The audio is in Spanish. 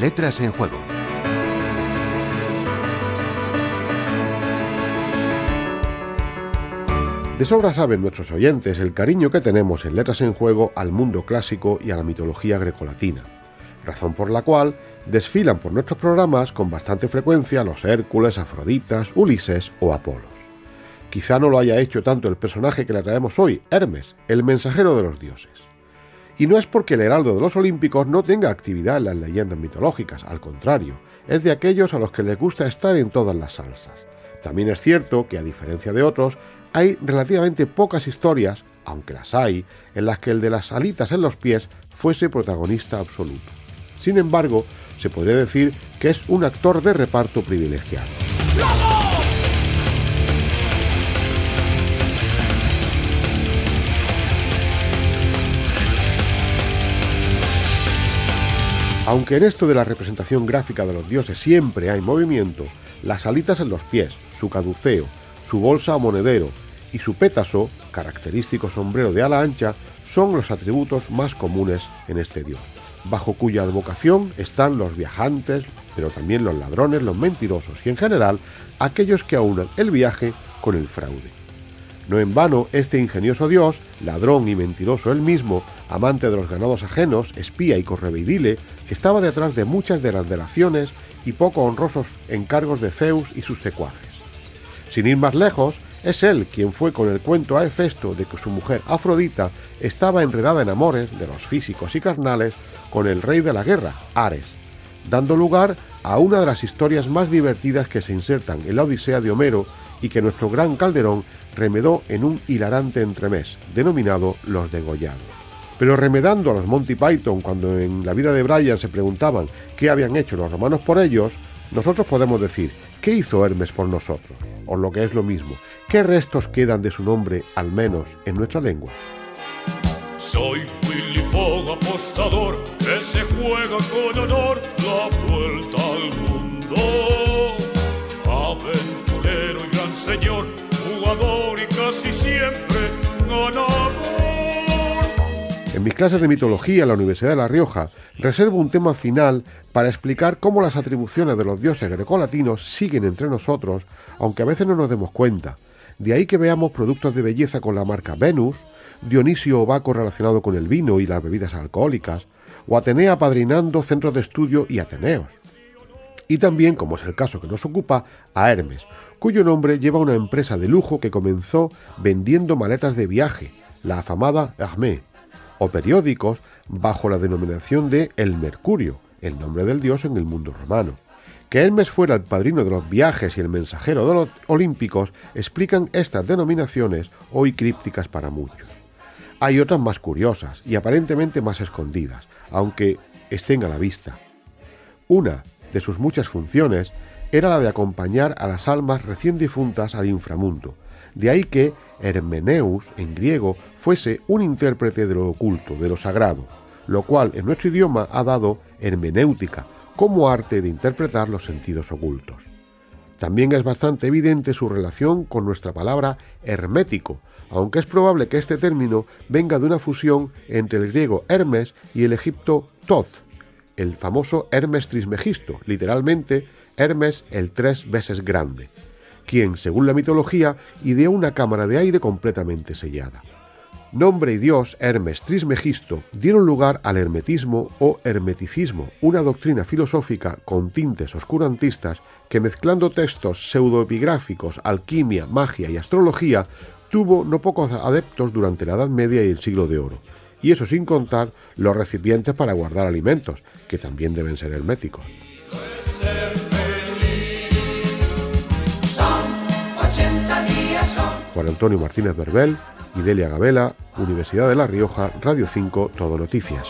Letras en Juego. De sobra saben nuestros oyentes el cariño que tenemos en Letras en Juego al mundo clásico y a la mitología grecolatina, razón por la cual desfilan por nuestros programas con bastante frecuencia los Hércules, Afroditas, Ulises o Apolos. Quizá no lo haya hecho tanto el personaje que le traemos hoy, Hermes, el mensajero de los dioses. Y no es porque el heraldo de los olímpicos no tenga actividad en las leyendas mitológicas, al contrario, es de aquellos a los que les gusta estar en todas las salsas. También es cierto que, a diferencia de otros, hay relativamente pocas historias, aunque las hay, en las que el de las alitas en los pies fuese protagonista absoluto. Sin embargo, se podría decir que es un actor de reparto privilegiado. Aunque en esto de la representación gráfica de los dioses siempre hay movimiento, las alitas en los pies, su caduceo, su bolsa a monedero y su pétaso, característico sombrero de ala ancha, son los atributos más comunes en este dios, bajo cuya advocación están los viajantes, pero también los ladrones, los mentirosos y en general aquellos que aunan el viaje con el fraude. No en vano, este ingenioso dios, ladrón y mentiroso él mismo, amante de los ganados ajenos, espía y correveidile, estaba detrás de muchas de las delaciones y poco honrosos encargos de Zeus y sus secuaces. Sin ir más lejos, es él quien fue con el cuento a Hefesto de que su mujer Afrodita estaba enredada en amores de los físicos y carnales con el rey de la guerra, Ares, dando lugar a una de las historias más divertidas que se insertan en la Odisea de Homero y que nuestro gran Calderón remedó en un hilarante entremés, denominado Los Degollados. Pero remedando a los Monty Python cuando en la vida de Brian se preguntaban qué habían hecho los romanos por ellos, nosotros podemos decir, ¿qué hizo Hermes por nosotros? O lo que es lo mismo, ¿qué restos quedan de su nombre, al menos en nuestra lengua? Soy Willy Fogg, apostador, que se juega con honor la vuelta al señor, jugador y casi siempre ganador. En mis clases de mitología en la Universidad de La Rioja reservo un tema final para explicar cómo las atribuciones de los dioses grecolatinos siguen entre nosotros, aunque a veces no nos demos cuenta. De ahí que veamos productos de belleza con la marca Venus, Dionisio o Baco relacionado con el vino y las bebidas alcohólicas, o Atenea padrinando centros de estudio y ateneos. Y también, como es el caso que nos ocupa, a Hermes, cuyo nombre lleva una empresa de lujo que comenzó vendiendo maletas de viaje, la afamada Hermé, o periódicos bajo la denominación de El Mercurio, el nombre del dios en el mundo romano. Que Hermes fuera el padrino de los viajes y el mensajero de los olímpicos explican estas denominaciones hoy crípticas para muchos. Hay otras más curiosas y aparentemente más escondidas, aunque estén a la vista. Una de sus muchas funciones era la de acompañar a las almas recién difuntas al inframundo, de ahí que Hermeneus, en griego, fuese un intérprete de lo oculto, de lo sagrado, lo cual en nuestro idioma ha dado hermenéutica, como arte de interpretar los sentidos ocultos. También es bastante evidente su relación con nuestra palabra hermético, aunque es probable que este término venga de una fusión entre el griego Hermes y el egipto Thoth, el famoso Hermes Trismegisto, literalmente Hermes el tres veces grande, quien, según la mitología, ideó una cámara de aire completamente sellada. Nombre y dios Hermes Trismegisto dieron lugar al hermetismo o hermeticismo, una doctrina filosófica con tintes oscurantistas que mezclando textos pseudoepigráficos, alquimia, magia y astrología, tuvo no pocos adeptos durante la Edad Media y el siglo de Oro, y eso sin contar los recipientes para guardar alimentos, que también deben ser herméticos. Juan Antonio Martínez Berbel, Idelia Gabela, Universidad de La Rioja, Radio 5, Todo Noticias.